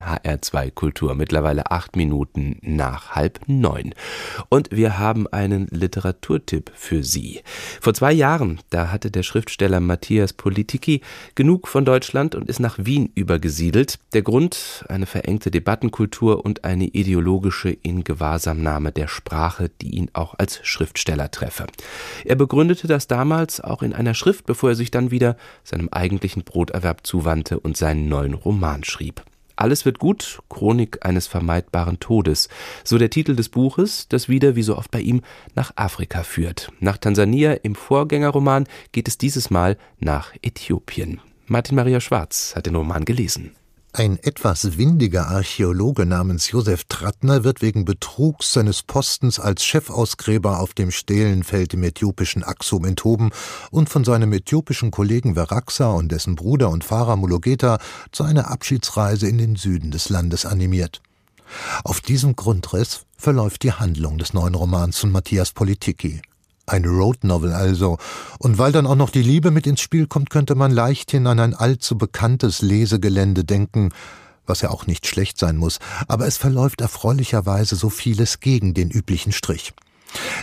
HR2 Kultur, mittlerweile acht Minuten nach halb neun. Und wir haben einen Literaturtipp für Sie. Vor zwei Jahren, da hatte der Schriftsteller Matthias Politiki genug von Deutschland und ist nach Wien übergesiedelt. Der Grund, eine verengte Debattenkultur und eine ideologische Ingewahrsamnahme der Sprache, die ihn auch als Schriftsteller treffe. Er begründete das damals auch in einer Schrift, bevor er sich dann wieder seinem eigentlichen Broterwerb zuwandte und seinen neuen Roman schrieb. Alles wird gut, Chronik eines vermeidbaren Todes. So der Titel des Buches, das wieder, wie so oft bei ihm, nach Afrika führt. Nach Tansania im Vorgängerroman geht es dieses Mal nach Äthiopien. Martin Maria Schwarz hat den Roman gelesen. Ein etwas windiger Archäologe namens Josef Trattner wird wegen Betrugs seines Postens als Chefausgräber auf dem Stählenfeld im äthiopischen Axum enthoben und von seinem äthiopischen Kollegen Veraxa und dessen Bruder und Fahrer Mulogeta zu einer Abschiedsreise in den Süden des Landes animiert. Auf diesem Grundriss verläuft die Handlung des neuen Romans von Matthias Politiki. Eine Road Novel also. Und weil dann auch noch die Liebe mit ins Spiel kommt, könnte man leichthin an ein allzu bekanntes Lesegelände denken, was ja auch nicht schlecht sein muss, aber es verläuft erfreulicherweise so vieles gegen den üblichen Strich.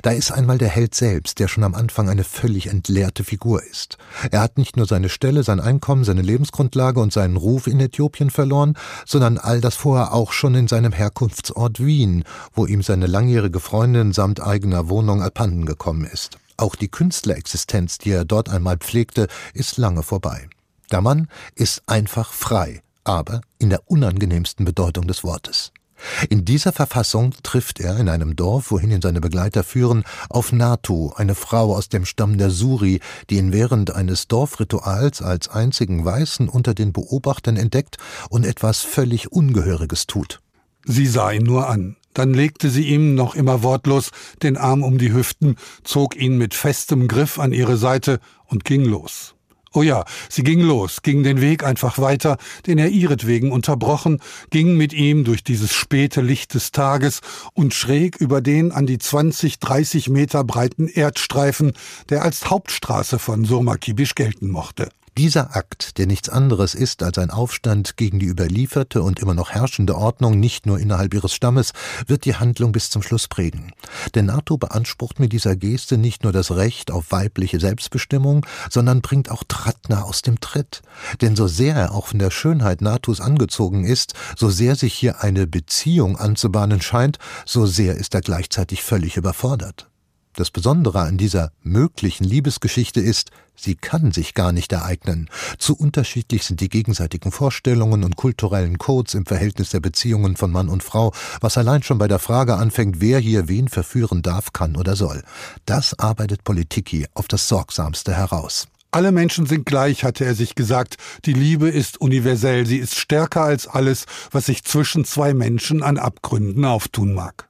Da ist einmal der Held selbst, der schon am Anfang eine völlig entleerte Figur ist. Er hat nicht nur seine Stelle, sein Einkommen, seine Lebensgrundlage und seinen Ruf in Äthiopien verloren, sondern all das vorher auch schon in seinem Herkunftsort Wien, wo ihm seine langjährige Freundin samt eigener Wohnung abhanden gekommen ist. Auch die Künstlerexistenz, die er dort einmal pflegte, ist lange vorbei. Der Mann ist einfach frei, aber in der unangenehmsten Bedeutung des Wortes. In dieser Verfassung trifft er in einem Dorf, wohin ihn seine Begleiter führen, auf Natu, eine Frau aus dem Stamm der Suri, die ihn während eines Dorfrituals als einzigen Weißen unter den Beobachtern entdeckt und etwas völlig Ungehöriges tut. Sie sah ihn nur an. Dann legte sie ihm, noch immer wortlos, den Arm um die Hüften, zog ihn mit festem Griff an ihre Seite und ging los. Oh ja, sie ging los, ging den Weg einfach weiter, den er ihretwegen unterbrochen, ging mit ihm durch dieses späte Licht des Tages und schräg über den an die 20, 30 Meter breiten Erdstreifen, der als Hauptstraße von Surmakibisch gelten mochte. Dieser Akt, der nichts anderes ist als ein Aufstand gegen die überlieferte und immer noch herrschende Ordnung nicht nur innerhalb ihres Stammes, wird die Handlung bis zum Schluss prägen. Denn NATO beansprucht mit dieser Geste nicht nur das Recht auf weibliche Selbstbestimmung, sondern bringt auch Trattner aus dem Tritt. Denn so sehr er auch von der Schönheit Natos angezogen ist, so sehr sich hier eine Beziehung anzubahnen scheint, so sehr ist er gleichzeitig völlig überfordert. Das Besondere an dieser möglichen Liebesgeschichte ist, sie kann sich gar nicht ereignen. Zu unterschiedlich sind die gegenseitigen Vorstellungen und kulturellen Codes im Verhältnis der Beziehungen von Mann und Frau, was allein schon bei der Frage anfängt, wer hier wen verführen darf, kann oder soll. Das arbeitet Politiki auf das Sorgsamste heraus. Alle Menschen sind gleich, hatte er sich gesagt. Die Liebe ist universell, sie ist stärker als alles, was sich zwischen zwei Menschen an Abgründen auftun mag.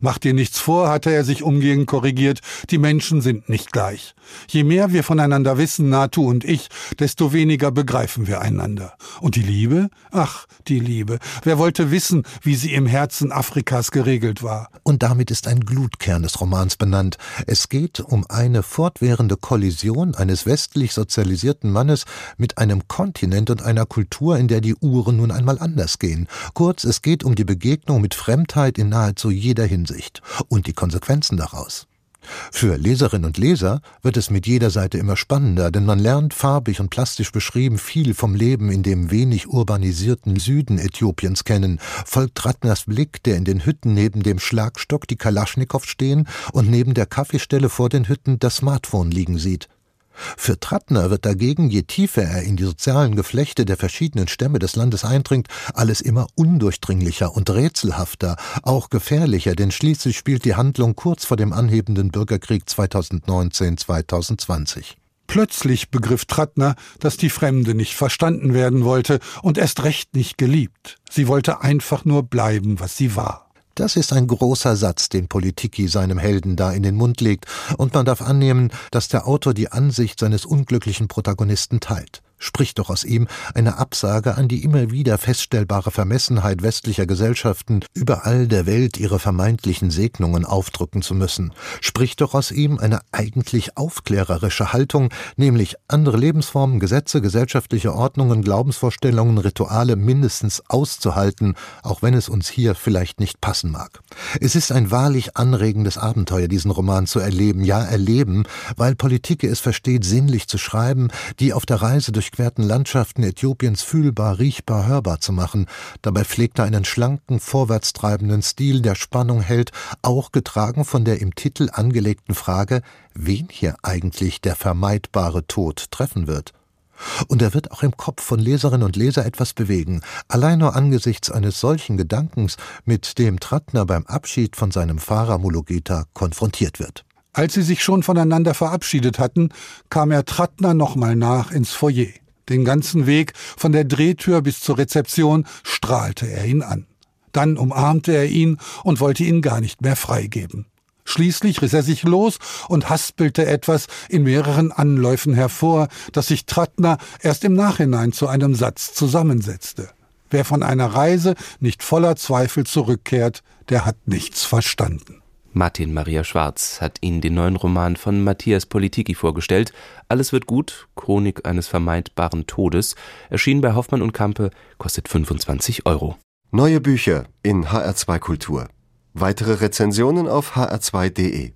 Mach dir nichts vor, hatte er sich umgehend korrigiert, die Menschen sind nicht gleich. Je mehr wir voneinander wissen, Natu und ich, desto weniger begreifen wir einander. Und die Liebe? Ach, die Liebe. Wer wollte wissen, wie sie im Herzen Afrikas geregelt war? Und damit ist ein Glutkern des Romans benannt. Es geht um eine fortwährende Kollision eines westlich sozialisierten Mannes mit einem Kontinent und einer Kultur, in der die Uhren nun einmal anders gehen. Kurz, es geht um die Begegnung mit Fremdheit in nahezu jeder Hinsicht und die Konsequenzen daraus. Für Leserinnen und Leser wird es mit jeder Seite immer spannender, denn man lernt farbig und plastisch beschrieben viel vom Leben in dem wenig urbanisierten Süden Äthiopiens kennen, folgt Ratners Blick, der in den Hütten neben dem Schlagstock die Kalaschnikow stehen und neben der Kaffeestelle vor den Hütten das Smartphone liegen sieht. Für Trattner wird dagegen, je tiefer er in die sozialen Geflechte der verschiedenen Stämme des Landes eindringt, alles immer undurchdringlicher und rätselhafter, auch gefährlicher, denn schließlich spielt die Handlung kurz vor dem anhebenden Bürgerkrieg 2019-2020. Plötzlich begriff Trattner, dass die Fremde nicht verstanden werden wollte und erst recht nicht geliebt. Sie wollte einfach nur bleiben, was sie war. Das ist ein großer Satz, den Politiki seinem Helden da in den Mund legt, und man darf annehmen, dass der Autor die Ansicht seines unglücklichen Protagonisten teilt. Spricht doch aus ihm eine Absage an die immer wieder feststellbare Vermessenheit westlicher Gesellschaften, überall der Welt ihre vermeintlichen Segnungen aufdrücken zu müssen, spricht doch aus ihm eine eigentlich aufklärerische Haltung, nämlich andere Lebensformen, Gesetze, gesellschaftliche Ordnungen, Glaubensvorstellungen, Rituale mindestens auszuhalten, auch wenn es uns hier vielleicht nicht passen mag. Es ist ein wahrlich anregendes Abenteuer, diesen Roman zu erleben, ja erleben, weil Politik es versteht, sinnlich zu schreiben, die auf der Reise durch durchquerten Landschaften Äthiopiens fühlbar, riechbar, hörbar zu machen. Dabei pflegt er einen schlanken, vorwärtstreibenden Stil, der Spannung hält, auch getragen von der im Titel angelegten Frage, wen hier eigentlich der vermeidbare Tod treffen wird. Und er wird auch im Kopf von Leserinnen und Leser etwas bewegen, allein nur angesichts eines solchen Gedankens, mit dem Trattner beim Abschied von seinem Fahrer Mulugeta konfrontiert wird. Als sie sich schon voneinander verabschiedet hatten, kam er Trattner nochmal nach ins Foyer. Den ganzen Weg von der Drehtür bis zur Rezeption strahlte er ihn an. Dann umarmte er ihn und wollte ihn gar nicht mehr freigeben. Schließlich riss er sich los und haspelte etwas in mehreren Anläufen hervor, das sich Trattner erst im Nachhinein zu einem Satz zusammensetzte. Wer von einer Reise nicht voller Zweifel zurückkehrt, der hat nichts verstanden. Martin Maria Schwarz hat Ihnen den neuen Roman von Matthias Politiki vorgestellt. Alles wird gut, Chronik eines vermeidbaren Todes, erschien bei Hoffmann und Kampe, kostet 25 Euro. Neue Bücher in HR2 Kultur. Weitere Rezensionen auf hr2.de